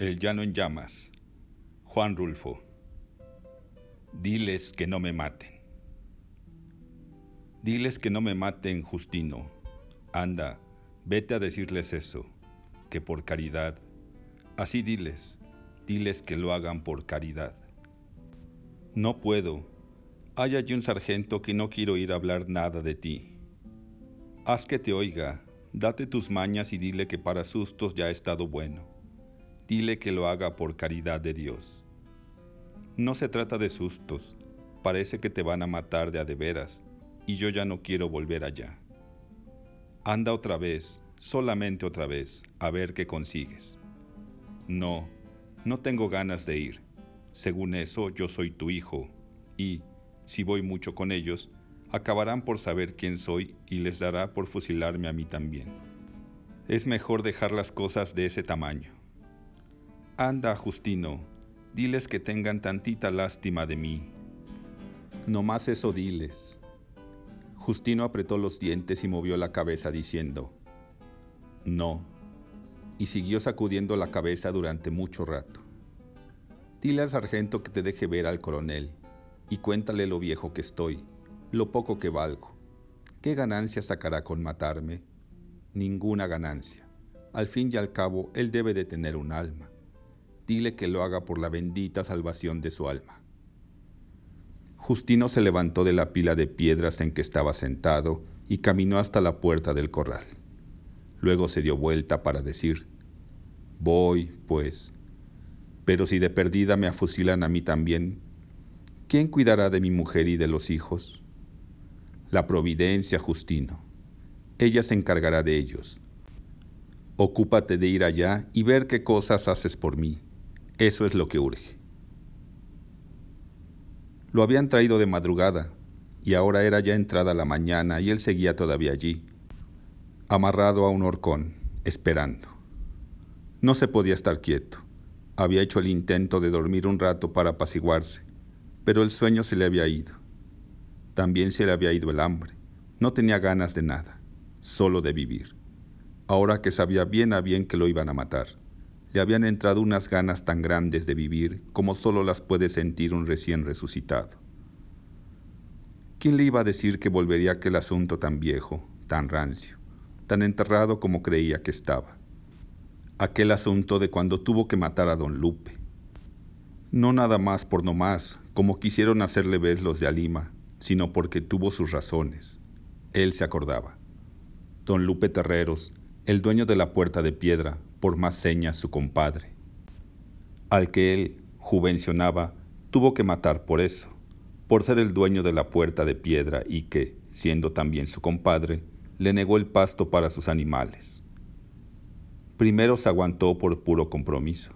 El llano en llamas. Juan Rulfo. Diles que no me maten. Diles que no me maten, Justino. Anda, vete a decirles eso, que por caridad. Así diles, diles que lo hagan por caridad. No puedo. Hay allí un sargento que no quiero ir a hablar nada de ti. Haz que te oiga, date tus mañas y dile que para sustos ya ha estado bueno dile que lo haga por caridad de Dios. No se trata de sustos, parece que te van a matar de a de veras, y yo ya no quiero volver allá. Anda otra vez, solamente otra vez, a ver qué consigues. No, no tengo ganas de ir. Según eso, yo soy tu hijo, y, si voy mucho con ellos, acabarán por saber quién soy y les dará por fusilarme a mí también. Es mejor dejar las cosas de ese tamaño. Anda, Justino, diles que tengan tantita lástima de mí. No más eso diles. Justino apretó los dientes y movió la cabeza diciendo, no, y siguió sacudiendo la cabeza durante mucho rato. Dile al sargento que te deje ver al coronel y cuéntale lo viejo que estoy, lo poco que valgo. ¿Qué ganancia sacará con matarme? Ninguna ganancia. Al fin y al cabo, él debe de tener un alma dile que lo haga por la bendita salvación de su alma. Justino se levantó de la pila de piedras en que estaba sentado y caminó hasta la puerta del corral. Luego se dio vuelta para decir, Voy, pues, pero si de perdida me afusilan a mí también, ¿quién cuidará de mi mujer y de los hijos? La providencia, Justino. Ella se encargará de ellos. Ocúpate de ir allá y ver qué cosas haces por mí. Eso es lo que urge. Lo habían traído de madrugada, y ahora era ya entrada la mañana y él seguía todavía allí, amarrado a un horcón, esperando. No se podía estar quieto. Había hecho el intento de dormir un rato para apaciguarse, pero el sueño se le había ido. También se le había ido el hambre. No tenía ganas de nada, solo de vivir, ahora que sabía bien a bien que lo iban a matar le habían entrado unas ganas tan grandes de vivir como solo las puede sentir un recién resucitado. ¿Quién le iba a decir que volvería aquel asunto tan viejo, tan rancio, tan enterrado como creía que estaba? Aquel asunto de cuando tuvo que matar a don Lupe. No nada más por no más, como quisieron hacerle ver los de Alima, sino porque tuvo sus razones. Él se acordaba. Don Lupe Terreros, el dueño de la puerta de piedra, por más señas su compadre, al que él juvencionaba, tuvo que matar por eso, por ser el dueño de la puerta de piedra y que, siendo también su compadre, le negó el pasto para sus animales. Primero se aguantó por puro compromiso,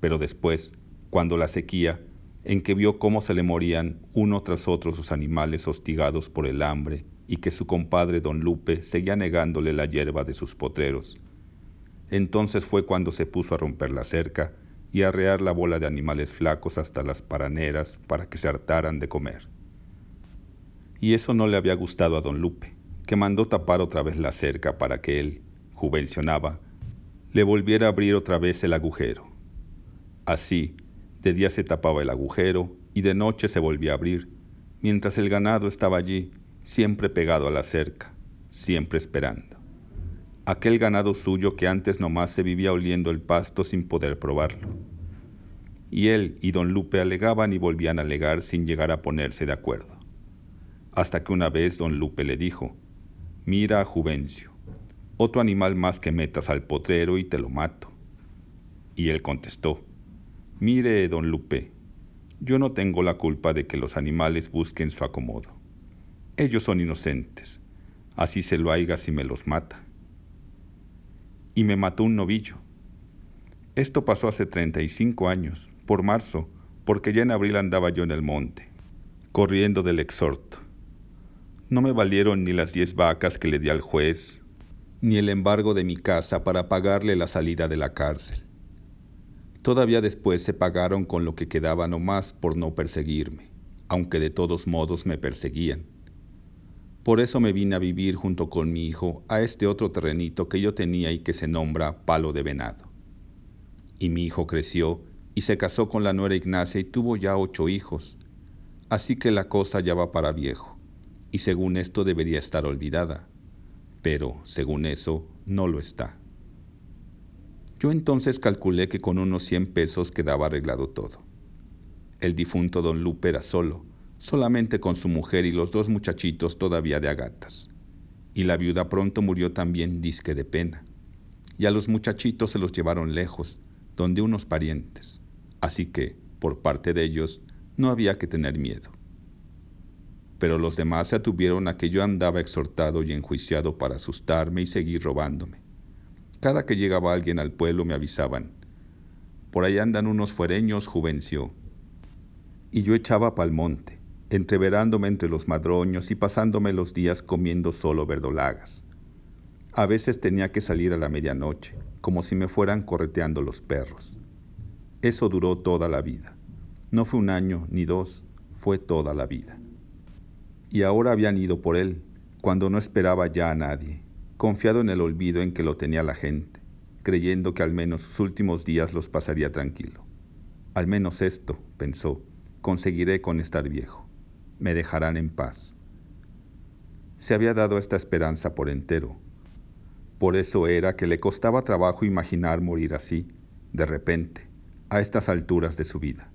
pero después, cuando la sequía, en que vio cómo se le morían uno tras otro sus animales hostigados por el hambre y que su compadre don Lupe seguía negándole la hierba de sus potreros, entonces fue cuando se puso a romper la cerca y a arrear la bola de animales flacos hasta las paraneras para que se hartaran de comer. Y eso no le había gustado a don Lupe, que mandó tapar otra vez la cerca para que él, juvencionaba, le volviera a abrir otra vez el agujero. Así, de día se tapaba el agujero y de noche se volvía a abrir, mientras el ganado estaba allí, siempre pegado a la cerca, siempre esperando aquel ganado suyo que antes nomás se vivía oliendo el pasto sin poder probarlo. Y él y don Lupe alegaban y volvían a alegar sin llegar a ponerse de acuerdo. Hasta que una vez don Lupe le dijo, mira a Juvencio, otro animal más que metas al potrero y te lo mato. Y él contestó, mire, don Lupe, yo no tengo la culpa de que los animales busquen su acomodo. Ellos son inocentes, así se lo haiga si me los mata y me mató un novillo. Esto pasó hace 35 años, por marzo, porque ya en abril andaba yo en el monte, corriendo del exhorto. No me valieron ni las diez vacas que le di al juez, ni el embargo de mi casa para pagarle la salida de la cárcel. Todavía después se pagaron con lo que quedaba nomás por no perseguirme, aunque de todos modos me perseguían. Por eso me vine a vivir junto con mi hijo a este otro terrenito que yo tenía y que se nombra Palo de Venado. Y mi hijo creció y se casó con la nuera Ignacia y tuvo ya ocho hijos. Así que la cosa ya va para viejo, y según esto debería estar olvidada, pero según eso no lo está. Yo entonces calculé que con unos 100 pesos quedaba arreglado todo. El difunto don Lupe era solo, solamente con su mujer y los dos muchachitos todavía de agatas. Y la viuda pronto murió también disque de pena. Y a los muchachitos se los llevaron lejos, donde unos parientes. Así que, por parte de ellos, no había que tener miedo. Pero los demás se atuvieron a que yo andaba exhortado y enjuiciado para asustarme y seguir robándome. Cada que llegaba alguien al pueblo me avisaban. Por ahí andan unos fuereños, Juvencio. Y yo echaba pa'l monte entreverándome entre los madroños y pasándome los días comiendo solo verdolagas. A veces tenía que salir a la medianoche, como si me fueran correteando los perros. Eso duró toda la vida. No fue un año ni dos, fue toda la vida. Y ahora habían ido por él, cuando no esperaba ya a nadie, confiado en el olvido en que lo tenía la gente, creyendo que al menos sus últimos días los pasaría tranquilo. Al menos esto, pensó, conseguiré con estar viejo me dejarán en paz. Se había dado esta esperanza por entero. Por eso era que le costaba trabajo imaginar morir así, de repente, a estas alturas de su vida,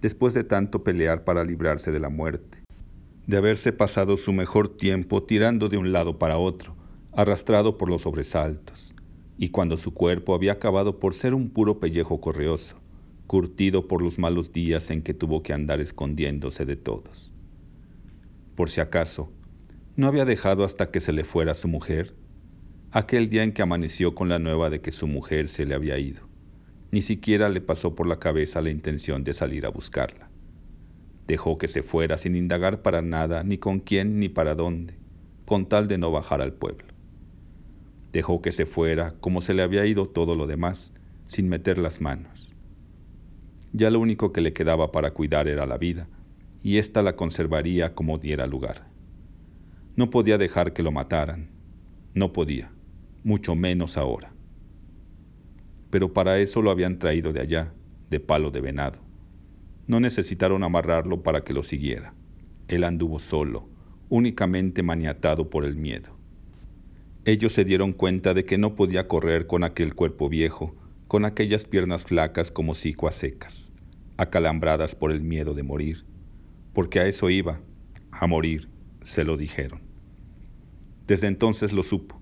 después de tanto pelear para librarse de la muerte, de haberse pasado su mejor tiempo tirando de un lado para otro, arrastrado por los sobresaltos, y cuando su cuerpo había acabado por ser un puro pellejo correoso, curtido por los malos días en que tuvo que andar escondiéndose de todos por si acaso, no había dejado hasta que se le fuera su mujer, aquel día en que amaneció con la nueva de que su mujer se le había ido. Ni siquiera le pasó por la cabeza la intención de salir a buscarla. Dejó que se fuera sin indagar para nada, ni con quién ni para dónde, con tal de no bajar al pueblo. Dejó que se fuera como se le había ido todo lo demás, sin meter las manos. Ya lo único que le quedaba para cuidar era la vida, y ésta la conservaría como diera lugar. No podía dejar que lo mataran, no podía, mucho menos ahora. Pero para eso lo habían traído de allá, de palo de venado. No necesitaron amarrarlo para que lo siguiera. Él anduvo solo, únicamente maniatado por el miedo. Ellos se dieron cuenta de que no podía correr con aquel cuerpo viejo, con aquellas piernas flacas como cicuas secas, acalambradas por el miedo de morir, porque a eso iba, a morir, se lo dijeron. Desde entonces lo supo.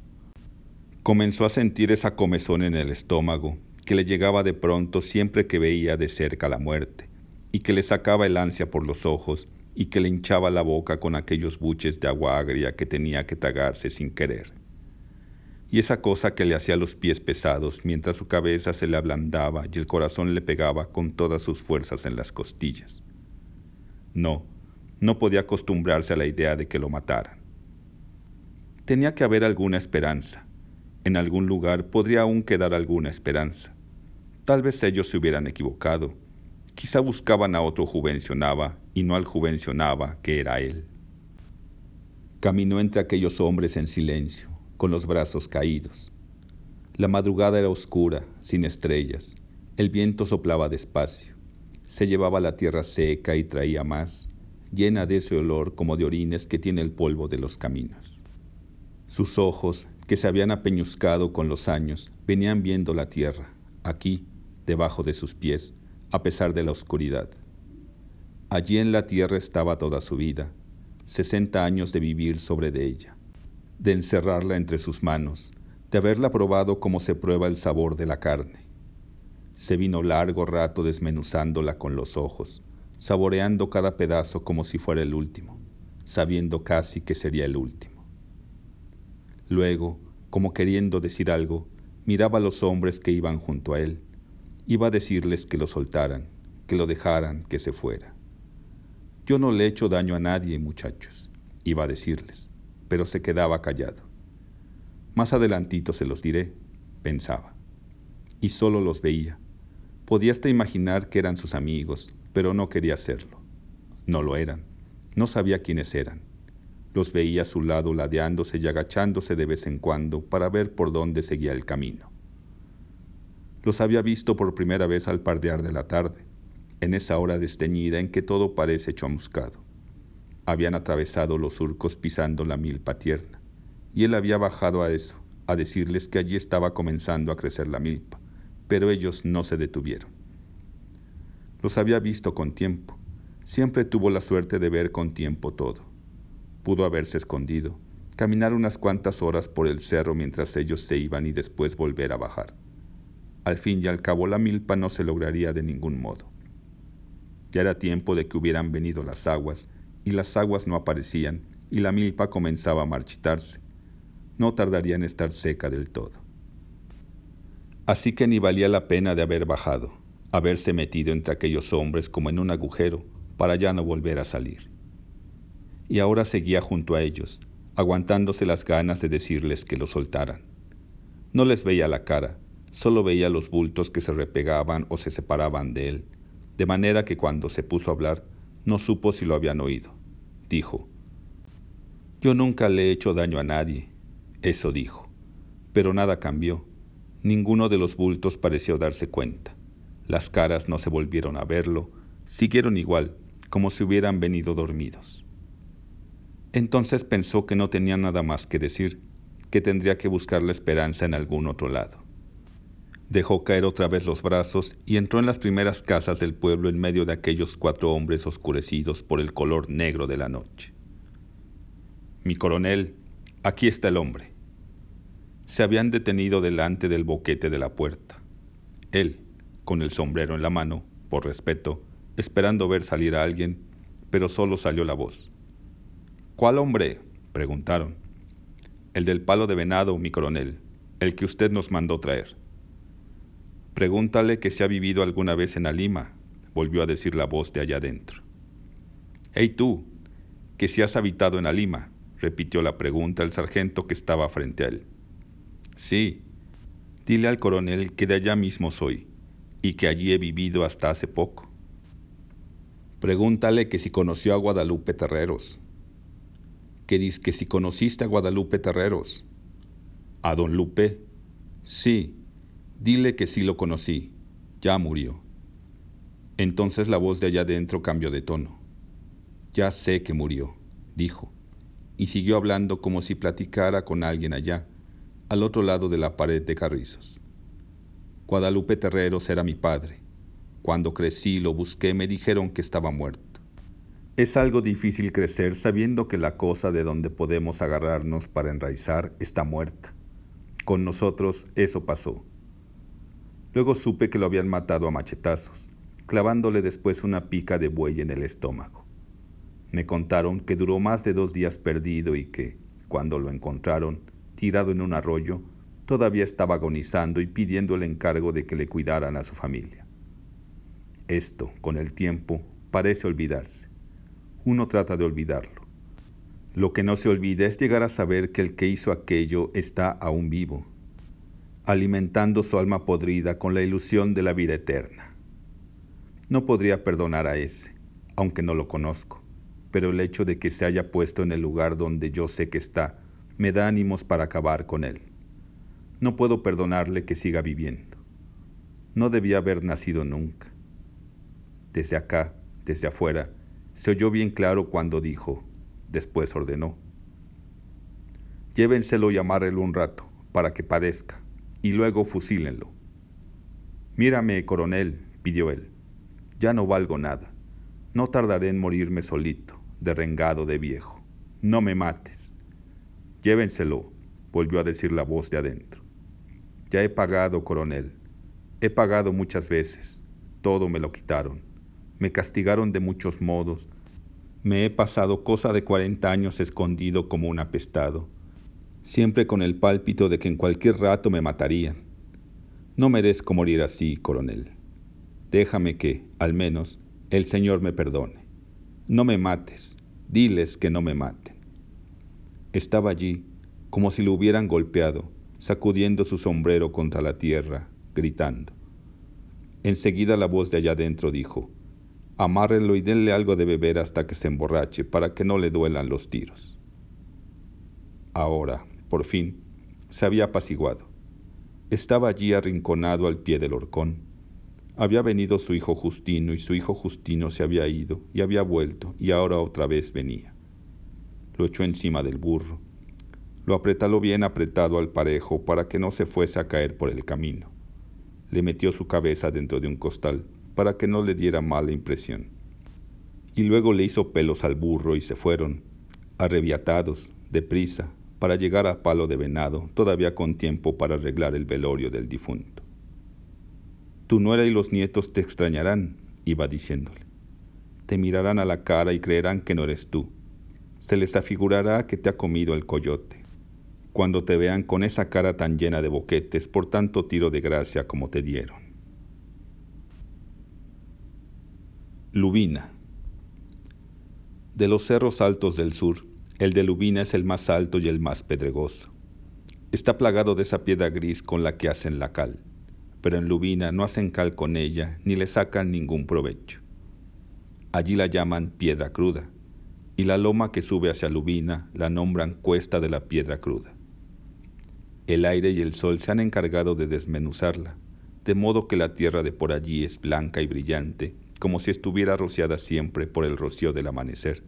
Comenzó a sentir esa comezón en el estómago que le llegaba de pronto siempre que veía de cerca la muerte, y que le sacaba el ansia por los ojos y que le hinchaba la boca con aquellos buches de agua agria que tenía que tragarse sin querer. Y esa cosa que le hacía los pies pesados mientras su cabeza se le ablandaba y el corazón le pegaba con todas sus fuerzas en las costillas. No, no podía acostumbrarse a la idea de que lo mataran. Tenía que haber alguna esperanza. En algún lugar podría aún quedar alguna esperanza. Tal vez ellos se hubieran equivocado. Quizá buscaban a otro juvencionaba y no al juvencionaba que era él. Caminó entre aquellos hombres en silencio, con los brazos caídos. La madrugada era oscura, sin estrellas. El viento soplaba despacio se llevaba la tierra seca y traía más, llena de ese olor como de orines que tiene el polvo de los caminos. Sus ojos, que se habían apeñuscado con los años, venían viendo la tierra, aquí, debajo de sus pies, a pesar de la oscuridad. Allí en la tierra estaba toda su vida, sesenta años de vivir sobre de ella, de encerrarla entre sus manos, de haberla probado como se prueba el sabor de la carne, se vino largo rato desmenuzándola con los ojos, saboreando cada pedazo como si fuera el último, sabiendo casi que sería el último. Luego, como queriendo decir algo, miraba a los hombres que iban junto a él. Iba a decirles que lo soltaran, que lo dejaran, que se fuera. Yo no le he hecho daño a nadie, muchachos, iba a decirles, pero se quedaba callado. Más adelantito se los diré, pensaba, y solo los veía Podía hasta imaginar que eran sus amigos, pero no quería hacerlo. No lo eran. No sabía quiénes eran. Los veía a su lado ladeándose y agachándose de vez en cuando para ver por dónde seguía el camino. Los había visto por primera vez al pardear de la tarde, en esa hora desteñida en que todo parece chamuscado. Habían atravesado los surcos pisando la milpa tierna, y él había bajado a eso, a decirles que allí estaba comenzando a crecer la milpa, pero ellos no se detuvieron. Los había visto con tiempo, siempre tuvo la suerte de ver con tiempo todo. Pudo haberse escondido, caminar unas cuantas horas por el cerro mientras ellos se iban y después volver a bajar. Al fin y al cabo la milpa no se lograría de ningún modo. Ya era tiempo de que hubieran venido las aguas, y las aguas no aparecían, y la milpa comenzaba a marchitarse. No tardaría en estar seca del todo. Así que ni valía la pena de haber bajado, haberse metido entre aquellos hombres como en un agujero, para ya no volver a salir. Y ahora seguía junto a ellos, aguantándose las ganas de decirles que lo soltaran. No les veía la cara, solo veía los bultos que se repegaban o se separaban de él de manera que cuando se puso a hablar no supo si lo habían oído. Dijo, Yo nunca le he hecho daño a nadie, eso dijo, pero nada cambió. Ninguno de los bultos pareció darse cuenta. Las caras no se volvieron a verlo, siguieron igual, como si hubieran venido dormidos. Entonces pensó que no tenía nada más que decir, que tendría que buscar la esperanza en algún otro lado. Dejó caer otra vez los brazos y entró en las primeras casas del pueblo en medio de aquellos cuatro hombres oscurecidos por el color negro de la noche. Mi coronel, aquí está el hombre. Se habían detenido delante del boquete de la puerta. Él, con el sombrero en la mano, por respeto, esperando ver salir a alguien, pero solo salió la voz. ¿Cuál hombre? preguntaron. El del palo de venado, mi coronel, el que usted nos mandó traer. Pregúntale que si ha vivido alguna vez en Alima, volvió a decir la voz de allá adentro. Hey tú, que si has habitado en Alima, repitió la pregunta el sargento que estaba frente a él. Sí, dile al coronel que de allá mismo soy y que allí he vivido hasta hace poco. Pregúntale que si conoció a Guadalupe Terreros. Que dice que si conociste a Guadalupe Terreros. ¿A don Lupe? Sí, Dile que sí lo conocí, ya murió. Entonces la voz de allá adentro cambió de tono. Ya sé que murió, dijo, y siguió hablando como si platicara con alguien allá, al otro lado de la pared de carrizos. Guadalupe Terreros era mi padre. Cuando crecí lo busqué me dijeron que estaba muerto. Es algo difícil crecer sabiendo que la cosa de donde podemos agarrarnos para enraizar está muerta. Con nosotros eso pasó. Luego supe que lo habían matado a machetazos, clavándole después una pica de buey en el estómago. Me contaron que duró más de dos días perdido y que, cuando lo encontraron, tirado en un arroyo, todavía estaba agonizando y pidiendo el encargo de que le cuidaran a su familia. Esto, con el tiempo, parece olvidarse. Uno trata de olvidarlo. Lo que no se olvida es llegar a saber que el que hizo aquello está aún vivo alimentando su alma podrida con la ilusión de la vida eterna. No podría perdonar a ese, aunque no lo conozco, pero el hecho de que se haya puesto en el lugar donde yo sé que está me da ánimos para acabar con él. No puedo perdonarle que siga viviendo. No debía haber nacido nunca. Desde acá, desde afuera, se oyó bien claro cuando dijo, después ordenó, llévenselo y amárrelo un rato, para que padezca y luego fusílenlo. Mírame, coronel, pidió él. Ya no valgo nada. No tardaré en morirme solito, derrengado de viejo. No me mates. Llévenselo, volvió a decir la voz de adentro. Ya he pagado, coronel. He pagado muchas veces. Todo me lo quitaron. Me castigaron de muchos modos. Me he pasado cosa de cuarenta años escondido como un apestado siempre con el pálpito de que en cualquier rato me matarían. No merezco morir así, coronel. Déjame que, al menos, el Señor me perdone. No me mates, diles que no me maten. Estaba allí, como si lo hubieran golpeado, sacudiendo su sombrero contra la tierra, gritando. Enseguida la voz de allá adentro dijo, amárrelo y denle algo de beber hasta que se emborrache para que no le duelan los tiros. Ahora, por fin, se había apaciguado. Estaba allí arrinconado al pie del horcón. Había venido su hijo Justino y su hijo Justino se había ido y había vuelto y ahora otra vez venía. Lo echó encima del burro. Lo apretaló bien apretado al parejo para que no se fuese a caer por el camino. Le metió su cabeza dentro de un costal para que no le diera mala impresión. Y luego le hizo pelos al burro y se fueron, arrebiatados, deprisa, para llegar a Palo de Venado, todavía con tiempo para arreglar el velorio del difunto. Tu nuera y los nietos te extrañarán, iba diciéndole. Te mirarán a la cara y creerán que no eres tú. Se les afigurará que te ha comido el coyote. Cuando te vean con esa cara tan llena de boquetes por tanto tiro de gracia como te dieron. Lubina. De los cerros altos del sur, el de Lubina es el más alto y el más pedregoso. Está plagado de esa piedra gris con la que hacen la cal, pero en Lubina no hacen cal con ella ni le sacan ningún provecho. Allí la llaman piedra cruda, y la loma que sube hacia Lubina la nombran cuesta de la piedra cruda. El aire y el sol se han encargado de desmenuzarla, de modo que la tierra de por allí es blanca y brillante, como si estuviera rociada siempre por el rocío del amanecer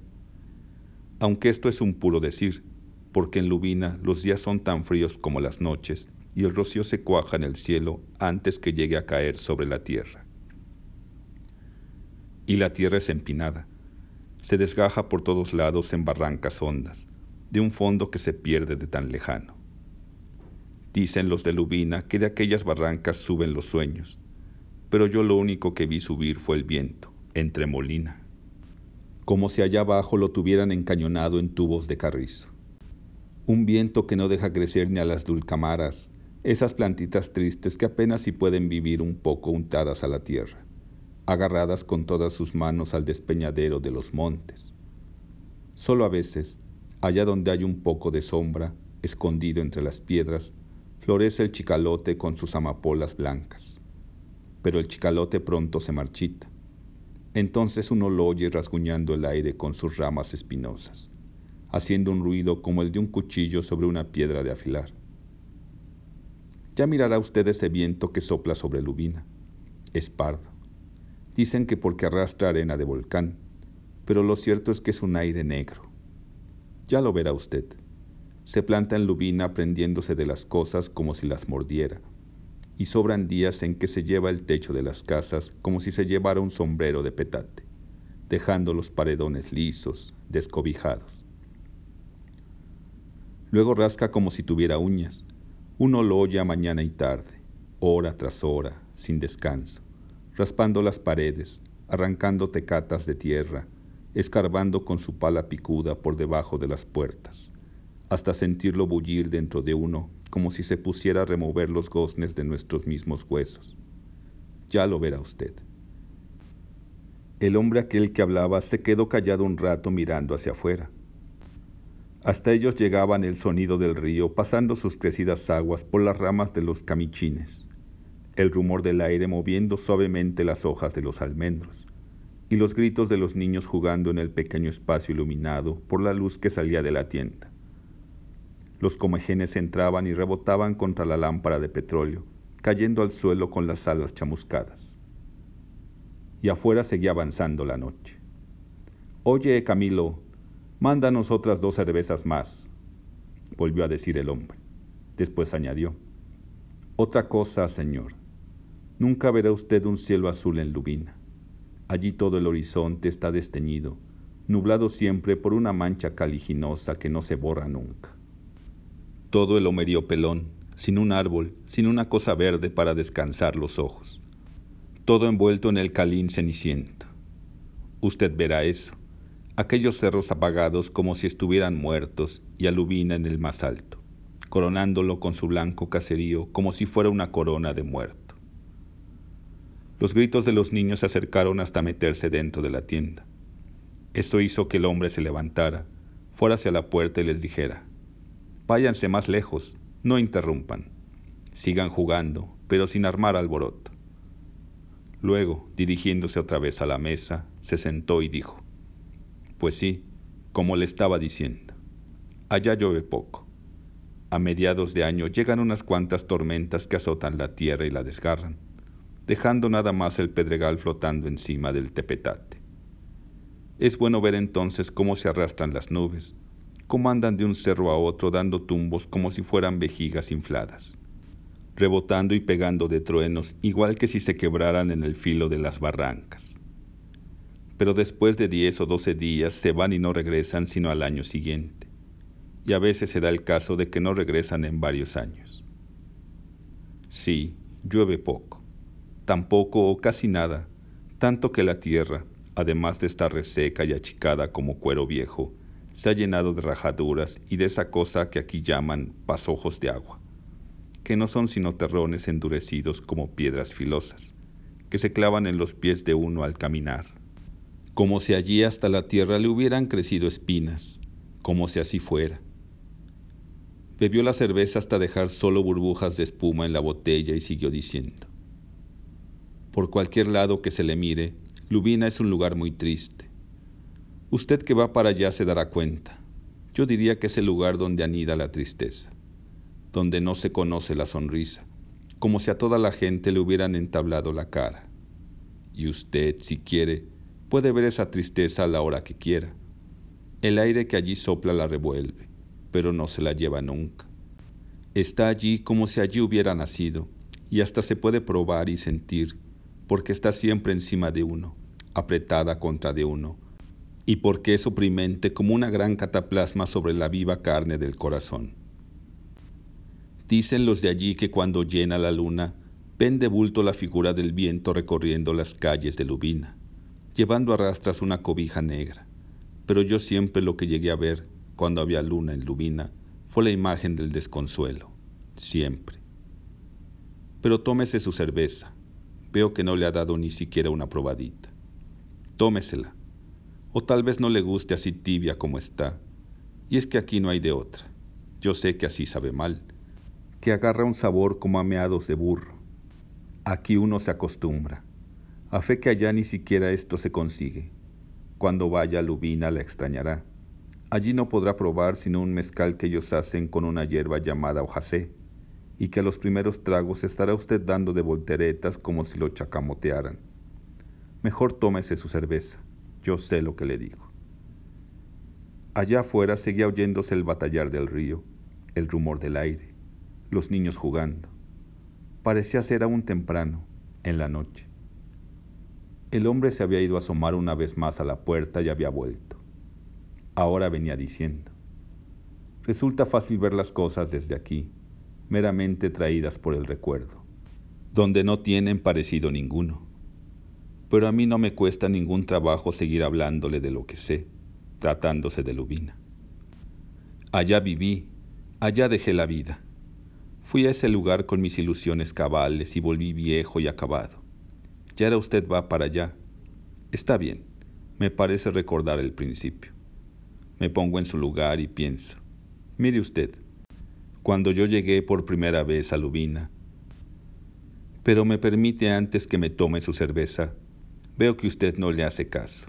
aunque esto es un puro decir, porque en Lubina los días son tan fríos como las noches y el rocío se cuaja en el cielo antes que llegue a caer sobre la tierra. Y la tierra es empinada, se desgaja por todos lados en barrancas hondas, de un fondo que se pierde de tan lejano. Dicen los de Lubina que de aquellas barrancas suben los sueños, pero yo lo único que vi subir fue el viento, entre molina como si allá abajo lo tuvieran encañonado en tubos de carrizo. Un viento que no deja crecer ni a las dulcamaras, esas plantitas tristes que apenas si pueden vivir un poco untadas a la tierra, agarradas con todas sus manos al despeñadero de los montes. Solo a veces, allá donde hay un poco de sombra, escondido entre las piedras, florece el chicalote con sus amapolas blancas. Pero el chicalote pronto se marchita entonces uno lo oye rasguñando el aire con sus ramas espinosas, haciendo un ruido como el de un cuchillo sobre una piedra de afilar. Ya mirará usted ese viento que sopla sobre Lubina. Es pardo. Dicen que porque arrastra arena de volcán, pero lo cierto es que es un aire negro. Ya lo verá usted. Se planta en Lubina prendiéndose de las cosas como si las mordiera y sobran días en que se lleva el techo de las casas como si se llevara un sombrero de petate, dejando los paredones lisos, descobijados. Luego rasca como si tuviera uñas. Uno lo oye mañana y tarde, hora tras hora, sin descanso, raspando las paredes, arrancando tecatas de tierra, escarbando con su pala picuda por debajo de las puertas, hasta sentirlo bullir dentro de uno como si se pusiera a remover los goznes de nuestros mismos huesos. Ya lo verá usted. El hombre aquel que hablaba se quedó callado un rato mirando hacia afuera. Hasta ellos llegaban el sonido del río pasando sus crecidas aguas por las ramas de los camichines, el rumor del aire moviendo suavemente las hojas de los almendros y los gritos de los niños jugando en el pequeño espacio iluminado por la luz que salía de la tienda. Los comejenes entraban y rebotaban contra la lámpara de petróleo, cayendo al suelo con las alas chamuscadas. Y afuera seguía avanzando la noche. Oye, Camilo, mándanos otras dos cervezas más, volvió a decir el hombre. Después añadió, otra cosa, señor. Nunca verá usted un cielo azul en Lubina. Allí todo el horizonte está desteñido, nublado siempre por una mancha caliginosa que no se borra nunca todo el homerío pelón, sin un árbol, sin una cosa verde para descansar los ojos, todo envuelto en el calín ceniciento. Usted verá eso, aquellos cerros apagados como si estuvieran muertos y alubina en el más alto, coronándolo con su blanco caserío como si fuera una corona de muerto. Los gritos de los niños se acercaron hasta meterse dentro de la tienda. Esto hizo que el hombre se levantara, fuera hacia la puerta y les dijera, Váyanse más lejos, no interrumpan. Sigan jugando, pero sin armar alboroto. Luego, dirigiéndose otra vez a la mesa, se sentó y dijo, Pues sí, como le estaba diciendo, allá llueve poco. A mediados de año llegan unas cuantas tormentas que azotan la tierra y la desgarran, dejando nada más el pedregal flotando encima del tepetate. Es bueno ver entonces cómo se arrastran las nubes, cómo andan de un cerro a otro dando tumbos como si fueran vejigas infladas, rebotando y pegando de truenos igual que si se quebraran en el filo de las barrancas. Pero después de diez o doce días se van y no regresan sino al año siguiente y a veces se da el caso de que no regresan en varios años. Sí, llueve poco, tampoco o casi nada, tanto que la tierra, además de estar reseca y achicada como cuero viejo, se ha llenado de rajaduras y de esa cosa que aquí llaman pasojos de agua, que no son sino terrones endurecidos como piedras filosas, que se clavan en los pies de uno al caminar, como si allí hasta la tierra le hubieran crecido espinas, como si así fuera. Bebió la cerveza hasta dejar solo burbujas de espuma en la botella y siguió diciendo, Por cualquier lado que se le mire, Lubina es un lugar muy triste. Usted que va para allá se dará cuenta. Yo diría que es el lugar donde anida la tristeza, donde no se conoce la sonrisa, como si a toda la gente le hubieran entablado la cara. Y usted, si quiere, puede ver esa tristeza a la hora que quiera. El aire que allí sopla la revuelve pero no se la lleva nunca. Está allí como si allí hubiera nacido, y hasta se puede probar y sentir, porque está siempre encima de uno, apretada contra de uno, y porque es oprimente como una gran cataplasma sobre la viva carne del corazón. Dicen los de allí que cuando llena la luna, ven de bulto la figura del viento recorriendo las calles de Lubina, llevando a rastras una cobija negra, pero yo siempre lo que llegué a ver cuando había luna en Lubina, fue la imagen del desconsuelo, siempre. Pero tómese su cerveza. Veo que no le ha dado ni siquiera una probadita. Tómesela. O tal vez no le guste así tibia como está. Y es que aquí no hay de otra. Yo sé que así sabe mal, que agarra un sabor como a meados de burro. Aquí uno se acostumbra. A fe que allá ni siquiera esto se consigue. Cuando vaya a Lubina la extrañará Allí no podrá probar sino un mezcal que ellos hacen con una hierba llamada hojacé, y que a los primeros tragos estará usted dando de volteretas como si lo chacamotearan. Mejor tómese su cerveza, yo sé lo que le digo. Allá afuera seguía oyéndose el batallar del río, el rumor del aire, los niños jugando. Parecía ser aún temprano, en la noche. El hombre se había ido a asomar una vez más a la puerta y había vuelto ahora venía diciendo. Resulta fácil ver las cosas desde aquí, meramente traídas por el recuerdo, donde no tienen parecido ninguno. Pero a mí no me cuesta ningún trabajo seguir hablándole de lo que sé, tratándose de Lubina. Allá viví, allá dejé la vida. Fui a ese lugar con mis ilusiones cabales y volví viejo y acabado. Ya era usted va para allá. Está bien, me parece recordar el principio. Me pongo en su lugar y pienso, mire usted, cuando yo llegué por primera vez a Lubina, pero me permite antes que me tome su cerveza, veo que usted no le hace caso,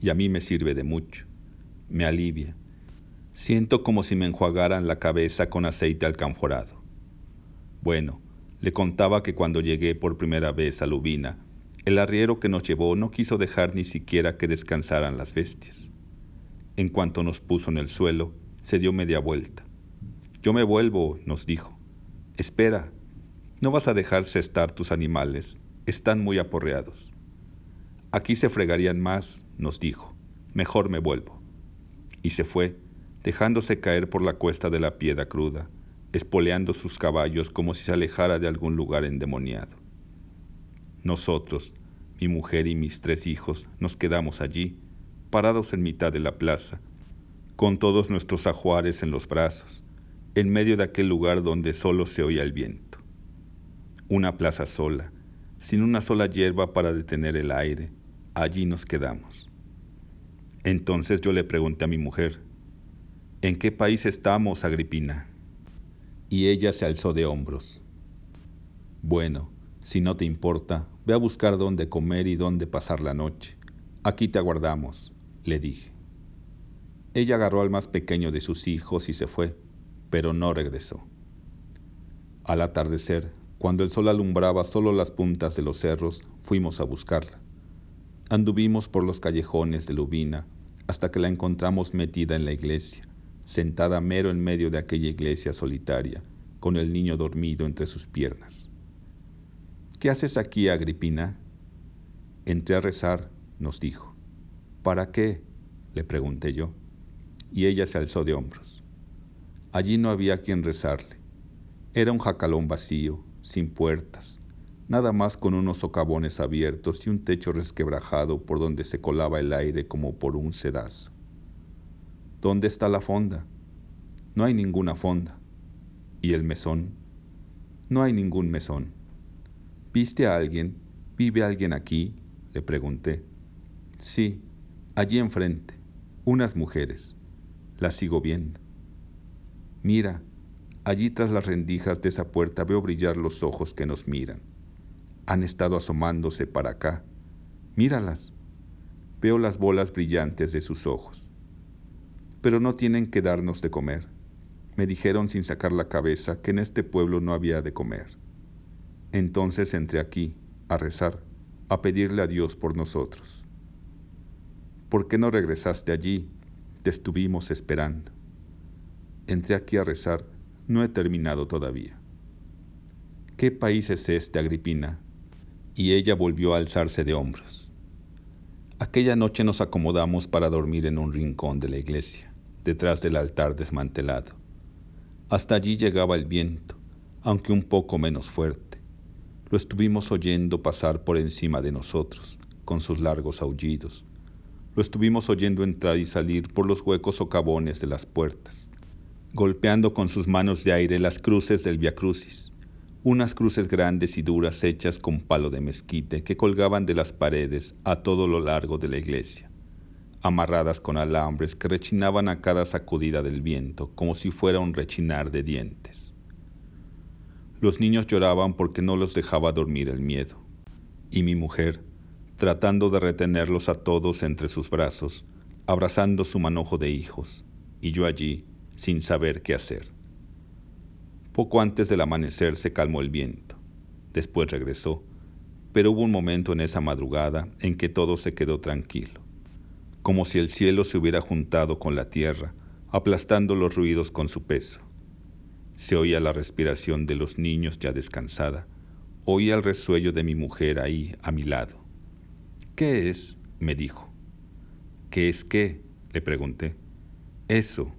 y a mí me sirve de mucho, me alivia. Siento como si me enjuagaran la cabeza con aceite alcanforado. Bueno, le contaba que cuando llegué por primera vez a Lubina, el arriero que nos llevó no quiso dejar ni siquiera que descansaran las bestias. En cuanto nos puso en el suelo, se dio media vuelta. Yo me vuelvo, nos dijo. Espera, no vas a dejarse estar tus animales, están muy aporreados. Aquí se fregarían más, nos dijo. Mejor me vuelvo. Y se fue, dejándose caer por la cuesta de la piedra cruda, espoleando sus caballos como si se alejara de algún lugar endemoniado. Nosotros, mi mujer y mis tres hijos, nos quedamos allí, parados en mitad de la plaza, con todos nuestros ajuares en los brazos, en medio de aquel lugar donde solo se oía el viento. Una plaza sola, sin una sola hierba para detener el aire, allí nos quedamos. Entonces yo le pregunté a mi mujer, ¿en qué país estamos, Agripina? Y ella se alzó de hombros. Bueno, si no te importa, ve a buscar dónde comer y dónde pasar la noche. Aquí te aguardamos le dije. Ella agarró al más pequeño de sus hijos y se fue. Pero no regresó. Al atardecer, cuando el sol alumbraba solo las puntas de los cerros, fuimos a buscarla. Anduvimos por los callejones de Lubina hasta que la encontramos metida en la iglesia, sentada mero en medio de aquella iglesia solitaria, con el niño dormido entre sus piernas. ¿Qué haces aquí, Agripina? Entré a rezar, nos dijo. ¿Para qué? le pregunté yo. Y ella se alzó de hombros. Allí no había quien rezarle. Era un jacalón vacío, sin puertas, nada más con unos socavones abiertos y un techo resquebrajado por donde se colaba el aire como por un sedazo. ¿Dónde está la fonda? No hay ninguna fonda. ¿Y el mesón? No hay ningún mesón. ¿Viste a alguien? ¿Vive alguien aquí? Le pregunté. Sí, allí enfrente, unas mujeres. Las sigo viendo. Mira, allí tras las rendijas de esa puerta veo brillar los ojos que nos miran han estado asomándose para acá. Míralas. Veo las bolas brillantes de sus ojos. Pero no tienen que darnos de comer. Me dijeron sin sacar la cabeza que en este pueblo no había de comer. Entonces entré aquí, a rezar, a pedirle a Dios por nosotros. ¿Por qué no regresaste allí? Te estuvimos esperando. Entré aquí a rezar, no he terminado todavía. ¿Qué país es este, Agripina? y ella volvió a alzarse de hombros. Aquella noche nos acomodamos para dormir en un rincón de la iglesia, detrás del altar desmantelado. Hasta allí llegaba el viento, aunque un poco menos fuerte. Lo estuvimos oyendo pasar por encima de nosotros, con sus largos aullidos. Lo estuvimos oyendo entrar y salir por los huecos socavones de las puertas, golpeando con sus manos de aire las cruces del Via Crucis unas cruces grandes y duras hechas con palo de mezquite que colgaban de las paredes a todo lo largo de la iglesia, amarradas con alambres que rechinaban a cada sacudida del viento como si fuera un rechinar de dientes. Los niños lloraban porque no los dejaba dormir el miedo, y mi mujer, tratando de retenerlos a todos entre sus brazos, abrazando su manojo de hijos, y yo allí sin saber qué hacer. Poco antes del amanecer se calmó el viento. Después regresó, pero hubo un momento en esa madrugada en que todo se quedó tranquilo, como si el cielo se hubiera juntado con la tierra, aplastando los ruidos con su peso. Se oía la respiración de los niños ya descansada, oía el resuello de mi mujer ahí a mi lado. ¿Qué es? me dijo. ¿Qué es qué? le pregunté. Eso,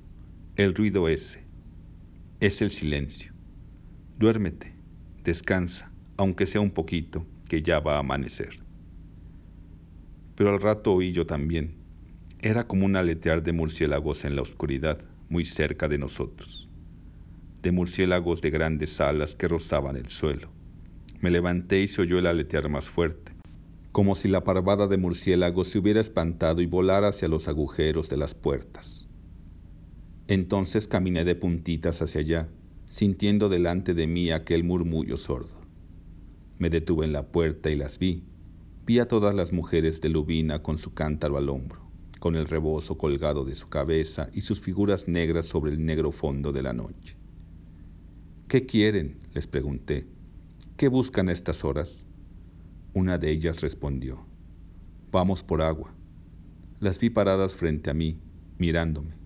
el ruido ese es el silencio. Duérmete, descansa, aunque sea un poquito, que ya va a amanecer. Pero al rato oí yo también. Era como un aletear de murciélagos en la oscuridad, muy cerca de nosotros. De murciélagos de grandes alas que rozaban el suelo. Me levanté y se oyó el aletear más fuerte, como si la parvada de murciélagos se hubiera espantado y volara hacia los agujeros de las puertas. Entonces caminé de puntitas hacia allá, sintiendo delante de mí aquel murmullo sordo. Me detuve en la puerta y las vi. Vi a todas las mujeres de Lubina con su cántaro al hombro, con el rebozo colgado de su cabeza y sus figuras negras sobre el negro fondo de la noche. ¿Qué quieren? les pregunté. ¿Qué buscan a estas horas? Una de ellas respondió, Vamos por agua. Las vi paradas frente a mí, mirándome.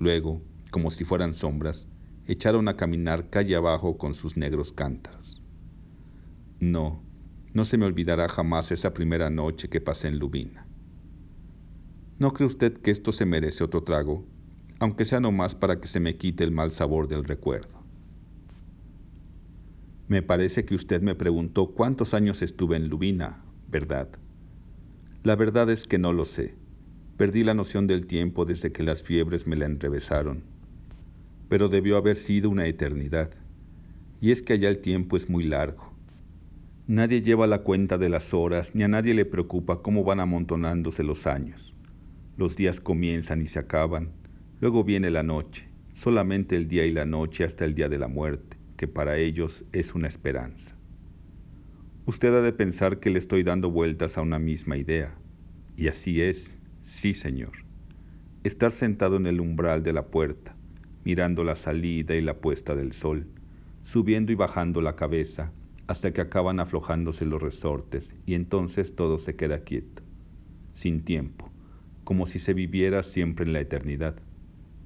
Luego, como si fueran sombras, echaron a caminar calle abajo con sus negros cántaros. No, no se me olvidará jamás esa primera noche que pasé en Lubina. ¿No cree usted que esto se merece otro trago, aunque sea nomás para que se me quite el mal sabor del recuerdo? Me parece que usted me preguntó cuántos años estuve en Lubina, ¿verdad? La verdad es que no lo sé. Perdí la noción del tiempo desde que las fiebres me la enrevesaron. Pero debió haber sido una eternidad. Y es que allá el tiempo es muy largo. Nadie lleva la cuenta de las horas, ni a nadie le preocupa cómo van amontonándose los años. Los días comienzan y se acaban, luego viene la noche, solamente el día y la noche hasta el día de la muerte, que para ellos es una esperanza. Usted ha de pensar que le estoy dando vueltas a una misma idea, y así es, Sí, Señor. Estar sentado en el umbral de la puerta, mirando la salida y la puesta del sol, subiendo y bajando la cabeza, hasta que acaban aflojándose los resortes y entonces todo se queda quieto, sin tiempo, como si se viviera siempre en la eternidad.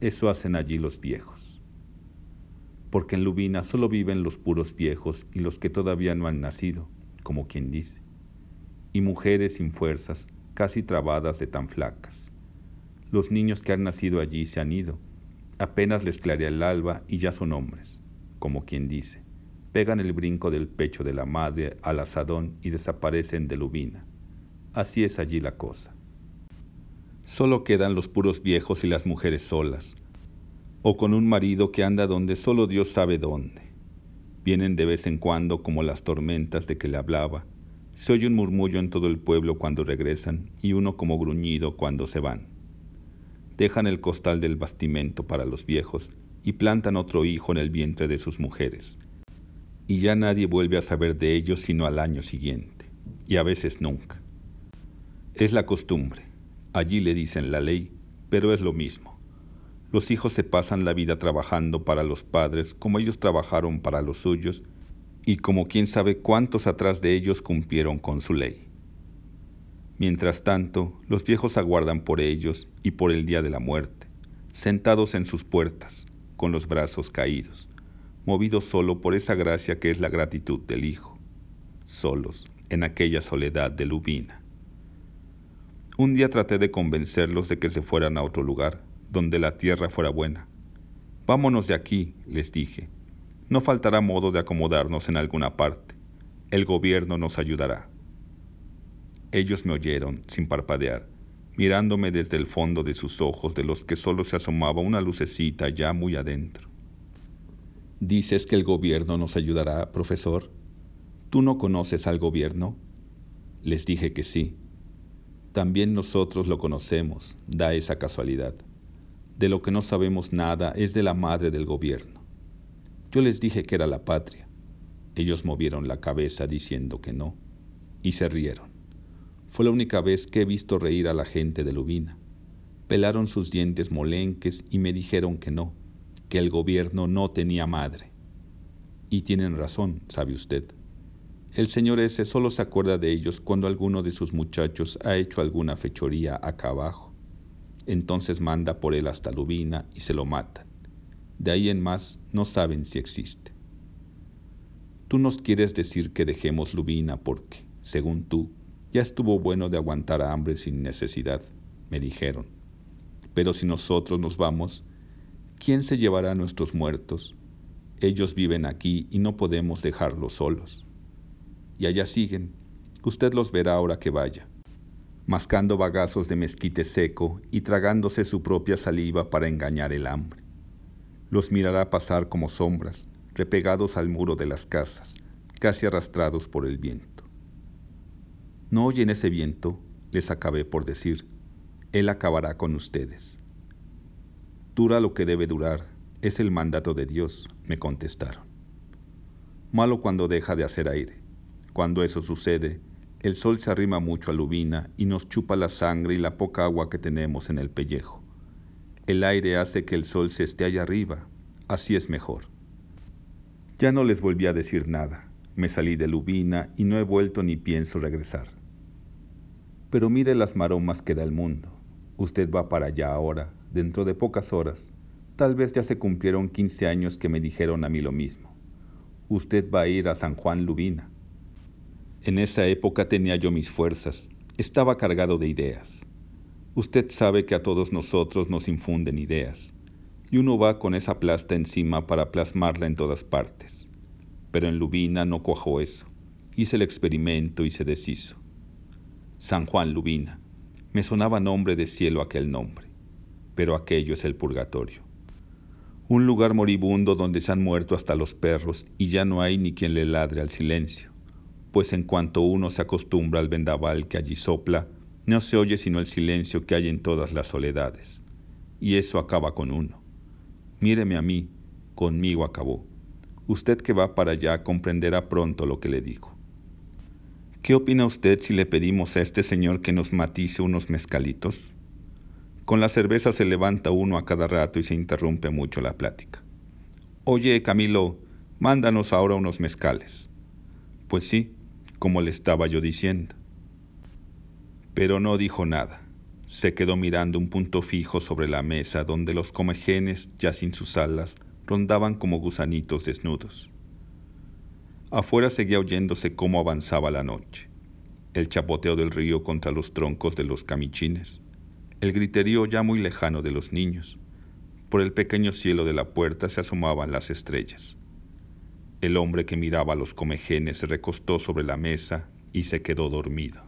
Eso hacen allí los viejos. Porque en Lubina solo viven los puros viejos y los que todavía no han nacido, como quien dice, y mujeres sin fuerzas, casi trabadas de tan flacas. Los niños que han nacido allí se han ido, apenas les clarea el alba y ya son hombres, como quien dice pegan el brinco del pecho de la madre al asadón y desaparecen de Lubina. Así es allí la cosa. Solo quedan los puros viejos y las mujeres solas, o con un marido que anda donde solo Dios sabe dónde. Vienen de vez en cuando como las tormentas de que le hablaba. Se oye un murmullo en todo el pueblo cuando regresan y uno como gruñido cuando se van. Dejan el costal del bastimento para los viejos y plantan otro hijo en el vientre de sus mujeres y ya nadie vuelve a saber de ellos sino al año siguiente, y a veces nunca. Es la costumbre, allí le dicen la ley, pero es lo mismo. Los hijos se pasan la vida trabajando para los padres como ellos trabajaron para los suyos y como quién sabe cuántos atrás de ellos cumplieron con su ley. Mientras tanto, los viejos aguardan por ellos y por el día de la muerte, sentados en sus puertas, con los brazos caídos movido solo por esa gracia que es la gratitud del Hijo, solos en aquella soledad de Lubina. Un día traté de convencerlos de que se fueran a otro lugar, donde la tierra fuera buena. Vámonos de aquí, les dije. No faltará modo de acomodarnos en alguna parte. El gobierno nos ayudará. Ellos me oyeron, sin parpadear, mirándome desde el fondo de sus ojos de los que solo se asomaba una lucecita ya muy adentro. ¿Dices que el gobierno nos ayudará, profesor? ¿Tú no conoces al gobierno? Les dije que sí. También nosotros lo conocemos, da esa casualidad. De lo que no sabemos nada es de la madre del gobierno. Yo les dije que era la patria. Ellos movieron la cabeza diciendo que no, y se rieron. Fue la única vez que he visto reír a la gente de Lubina. Pelaron sus dientes molenques y me dijeron que no que el gobierno no tenía madre. Y tienen razón, sabe usted. El señor ese solo se acuerda de ellos cuando alguno de sus muchachos ha hecho alguna fechoría acá abajo. Entonces manda por él hasta Lubina y se lo matan. De ahí en más no saben si existe. Tú nos quieres decir que dejemos Lubina porque, según tú, ya estuvo bueno de aguantar hambre sin necesidad, me dijeron. Pero si nosotros nos vamos, ¿quién se llevará a nuestros muertos? Ellos viven aquí y no podemos dejarlos solos. Y allá siguen. Usted los verá ahora que vaya, mascando bagazos de mezquite seco y tragándose su propia saliva para engañar el hambre. Los mirará pasar como sombras, repegados al muro de las casas, casi arrastrados por el viento. No oyen ese viento, les acabé por decir, él acabará con ustedes. Dura lo que debe durar, es el mandato de Dios, me contestaron. Malo cuando deja de hacer aire. Cuando eso sucede, el sol se arrima mucho a Lubina y nos chupa la sangre y la poca agua que tenemos en el pellejo. El aire hace que el sol se esté allá arriba, así es mejor. Ya no les volví a decir nada. Me salí de Lubina y no he vuelto ni pienso regresar. Pero mire las maromas que da el mundo. Usted va para allá ahora, dentro de pocas horas. Tal vez ya se cumplieron 15 años que me dijeron a mí lo mismo. Usted va a ir a San Juan Lubina. En esa época tenía yo mis fuerzas, estaba cargado de ideas. Usted sabe que a todos nosotros nos infunden ideas, y uno va con esa plasta encima para plasmarla en todas partes. Pero en Lubina no cuajó eso. Hice el experimento y se deshizo. San Juan Lubina. Me sonaba nombre de cielo aquel nombre pero aquello es el purgatorio. Un lugar moribundo donde se han muerto hasta los perros y ya no hay ni quien le ladre al silencio, pues en cuanto uno se acostumbra al vendaval que allí sopla, no se oye sino el silencio que hay en todas las soledades, y eso acaba con uno. Míreme a mí, conmigo acabó. Usted que va para allá comprenderá pronto lo que le digo. ¿Qué opina usted si le pedimos a este señor que nos matice unos mezcalitos? Con la cerveza se levanta uno a cada rato y se interrumpe mucho la plática. Oye, Camilo, mándanos ahora unos mezcales. Pues sí, como le estaba yo diciendo. Pero no dijo nada. Se quedó mirando un punto fijo sobre la mesa donde los comejenes, ya sin sus alas, rondaban como gusanitos desnudos. Afuera seguía oyéndose cómo avanzaba la noche, el chapoteo del río contra los troncos de los camichines, el griterío ya muy lejano de los niños. Por el pequeño cielo de la puerta se asomaban las estrellas. El hombre que miraba a los comejenes se recostó sobre la mesa y se quedó dormido.